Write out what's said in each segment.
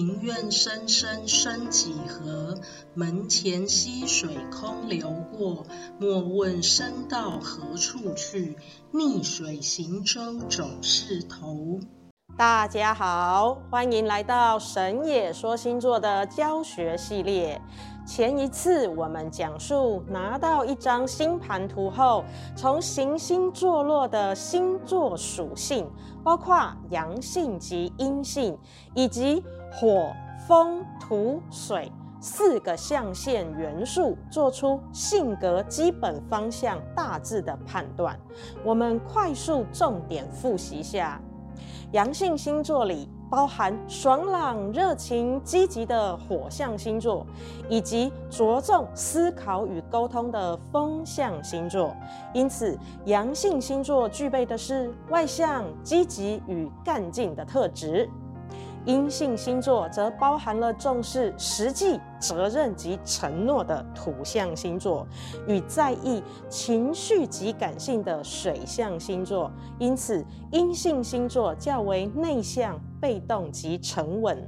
庭院深深深几何？门前溪水空流过。莫问身到何处去？逆水行舟，总是头。大家好，欢迎来到神野说星座的教学系列。前一次我们讲述拿到一张星盘图后，从行星坐落的星座属性，包括阳性及阴性，以及火、风、土、水四个象限元素，做出性格基本方向大致的判断。我们快速重点复习下。阳性星座里包含爽朗、热情、积极的火象星座，以及着重思考与沟通的风象星座。因此，阳性星座具备的是外向、积极与干劲的特质。阴性星座则包含了重视实际、责任及承诺的土象星座，与在意情绪及感性的水象星座。因此，阴性星座较为内向、被动及沉稳。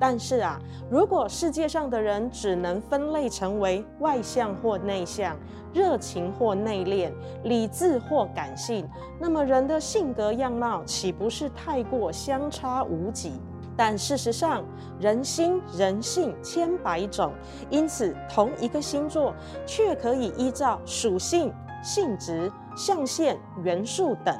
但是啊，如果世界上的人只能分类成为外向或内向、热情或内敛、理智或感性，那么人的性格样貌岂不是太过相差无几？但事实上，人心人性千百种，因此同一个星座却可以依照属性、性质、象限、元素等，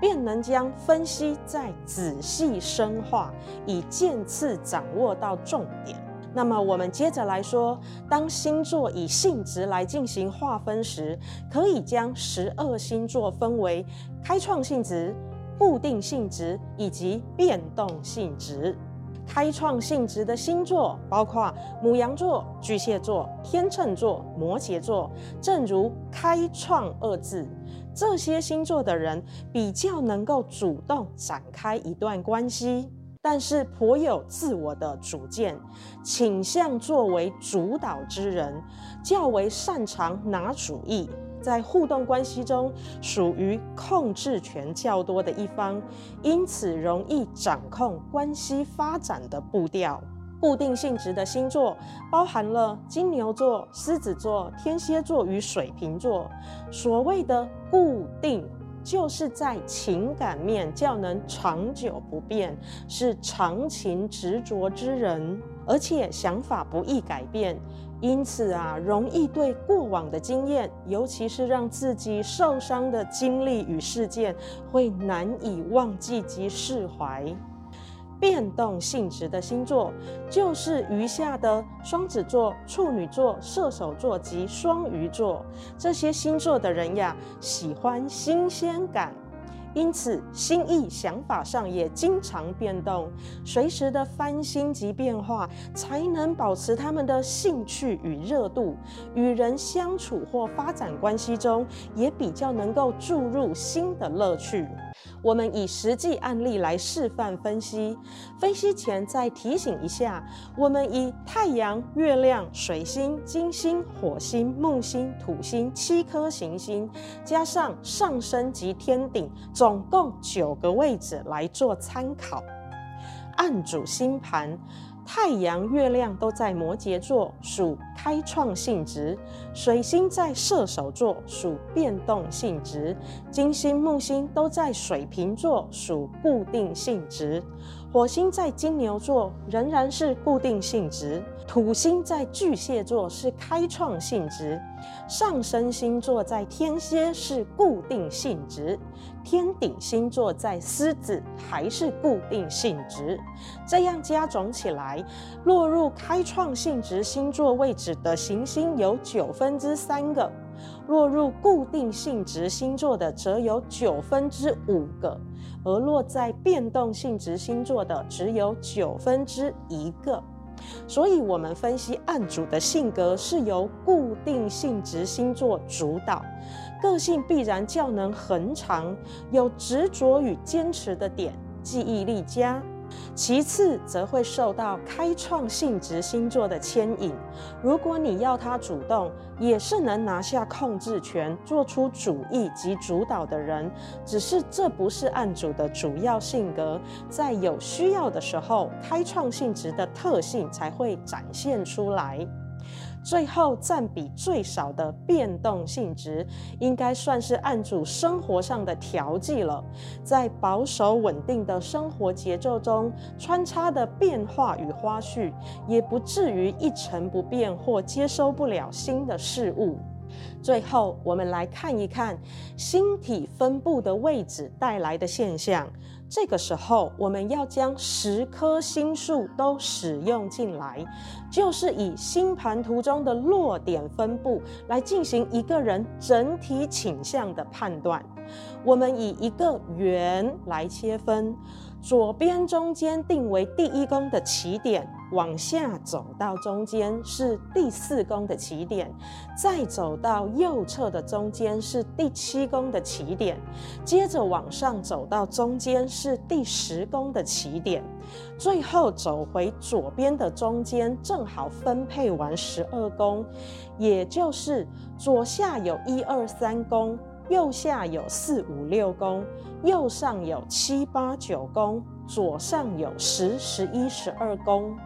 便能将分析再仔细深化，以渐次掌握到重点。那么我们接着来说，当星座以性质来进行划分时，可以将十二星座分为开创性质、固定性质以及变动性质。开创性质的星座包括牡羊座、巨蟹座、天秤座、摩羯座。正如“开创”二字，这些星座的人比较能够主动展开一段关系，但是颇有自我的主见，倾向作为主导之人，较为擅长拿主意。在互动关系中，属于控制权较多的一方，因此容易掌控关系发展的步调。固定性质的星座包含了金牛座、狮子座、天蝎座与水瓶座。所谓的固定，就是在情感面较能长久不变，是长情执着之人，而且想法不易改变。因此啊，容易对过往的经验，尤其是让自己受伤的经历与事件，会难以忘记及释怀。变动性质的星座，就是余下的双子座、处女座、射手座及双鱼座。这些星座的人呀，喜欢新鲜感。因此，心意想法上也经常变动，随时的翻新及变化，才能保持他们的兴趣与热度。与人相处或发展关系中，也比较能够注入新的乐趣。我们以实际案例来示范分析。分析前再提醒一下，我们以太阳、月亮、水星、金星、火星、木星、土星七颗行星，加上上升及天顶，总总共九个位置来做参考。按主星盘。太阳、月亮都在摩羯座，属开创性质；水星在射手座，属变动性质；金星、木星都在水瓶座，属固定性质；火星在金牛座，仍然是固定性质；土星在巨蟹座，是开创性质；上升星座在天蝎，是固定性质。天顶星座在狮子，还是固定性质，这样加总起来，落入开创性质星座位置的行星有九分之三个，落入固定性质星座的则有九分之五个，而落在变动性质星座的只有九分之一个。所以，我们分析案主的性格是由固定性质星座主导。个性必然较能恒长，有执着与坚持的点，记忆力佳，其次，则会受到开创性质星座的牵引。如果你要他主动，也是能拿下控制权、做出主意及主导的人。只是这不是案主的主要性格，在有需要的时候，开创性质的特性才会展现出来。最后占比最少的变动性质，应该算是案主生活上的调剂了。在保守稳定的生活节奏中，穿插的变化与花絮，也不至于一成不变或接收不了新的事物。最后，我们来看一看星体分布的位置带来的现象。这个时候，我们要将十颗星数都使用进来，就是以星盘图中的落点分布来进行一个人整体倾向的判断。我们以一个圆来切分。左边中间定为第一宫的起点，往下走到中间是第四宫的起点，再走到右侧的中间是第七宫的起点，接着往上走到中间是第十宫的起点，最后走回左边的中间，正好分配完十二宫，也就是左下有一二三宫。右下有四五六宫，右上有七八九宫，左上有十、十一、十二宫。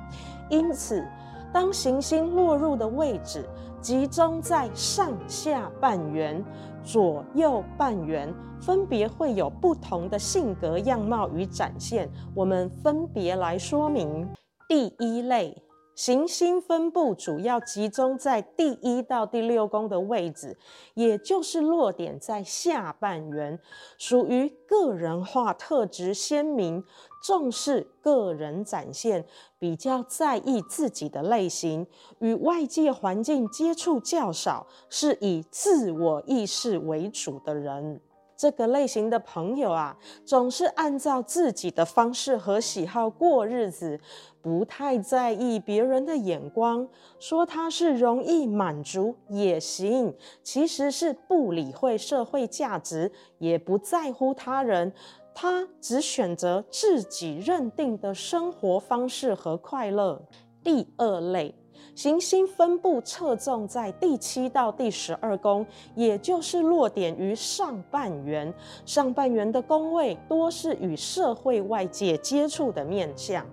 因此，当行星落入的位置集中在上下半圆、左右半圆，分别会有不同的性格样貌与展现。我们分别来说明。第一类。行星分布主要集中在第一到第六宫的位置，也就是落点在下半圆，属于个人化特质鲜明，重视个人展现，比较在意自己的类型，与外界环境接触较少，是以自我意识为主的人。这个类型的朋友啊，总是按照自己的方式和喜好过日子，不太在意别人的眼光。说他是容易满足也行，其实是不理会社会价值，也不在乎他人，他只选择自己认定的生活方式和快乐。第二类。行星分布侧重在第七到第十二宫，也就是落点于上半圆。上半圆的宫位多是与社会外界接触的面向，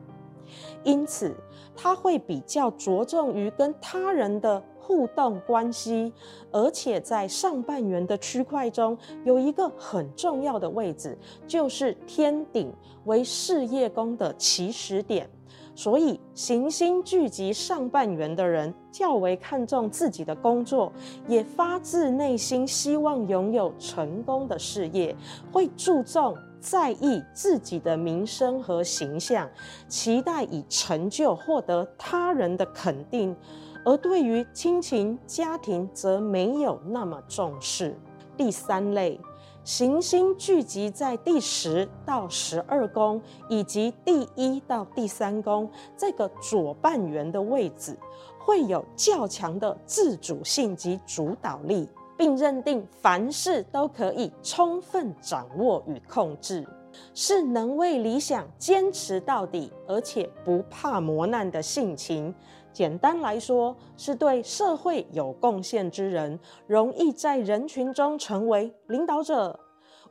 因此他会比较着重于跟他人的互动关系，而且在上半圆的区块中有一个很重要的位置，就是天顶为事业宫的起始点。所以，行星聚集上半圆的人较为看重自己的工作，也发自内心希望拥有成功的事业，会注重在意自己的名声和形象，期待以成就获得他人的肯定，而对于亲情、家庭则没有那么重视。第三类。行星聚集在第十到十二宫，以及第一到第三宫这个左半圆的位置，会有较强的自主性及主导力，并认定凡事都可以充分掌握与控制，是能为理想坚持到底，而且不怕磨难的性情。简单来说，是对社会有贡献之人，容易在人群中成为领导者。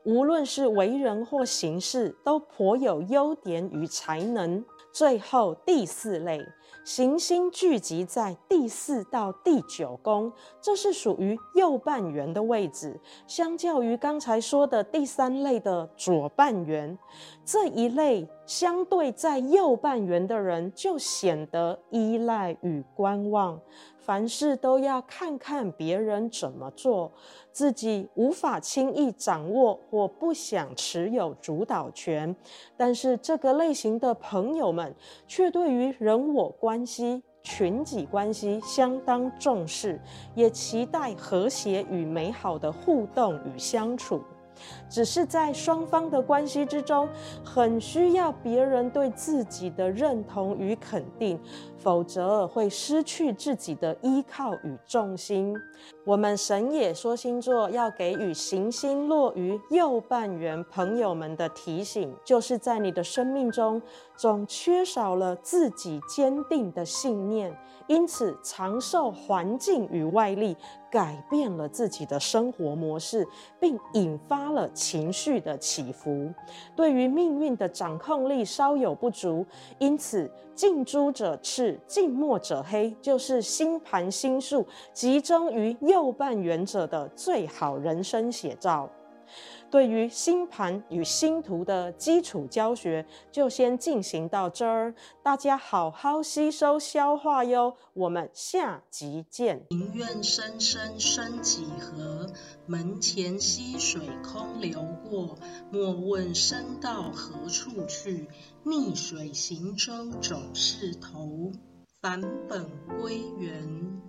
无论是为人或行事，都颇有优点与才能。最后第四类，行星聚集在第四到第九宫，这是属于右半圆的位置。相较于刚才说的第三类的左半圆，这一类相对在右半圆的人就显得依赖与观望。凡事都要看看别人怎么做，自己无法轻易掌握或不想持有主导权。但是这个类型的朋友们却对于人我关系、群体关系相当重视，也期待和谐与美好的互动与相处。只是在双方的关系之中，很需要别人对自己的认同与肯定，否则会失去自己的依靠与重心。我们神也说星座要给予行星落于右半圆朋友们的提醒，就是在你的生命中总缺少了自己坚定的信念，因此常受环境与外力改变了自己的生活模式，并引发了情绪的起伏。对于命运的掌控力稍有不足，因此近朱者赤，近墨者黑，就是星盘星数集中于右半圆者的最好人生写照。对于星盘与星图的基础教学，就先进行到这儿，大家好好吸收消化哟。我们下集见。庭院深深深几何？门前溪水空流过。莫问身到何处去？逆水行舟总是头。返本归元。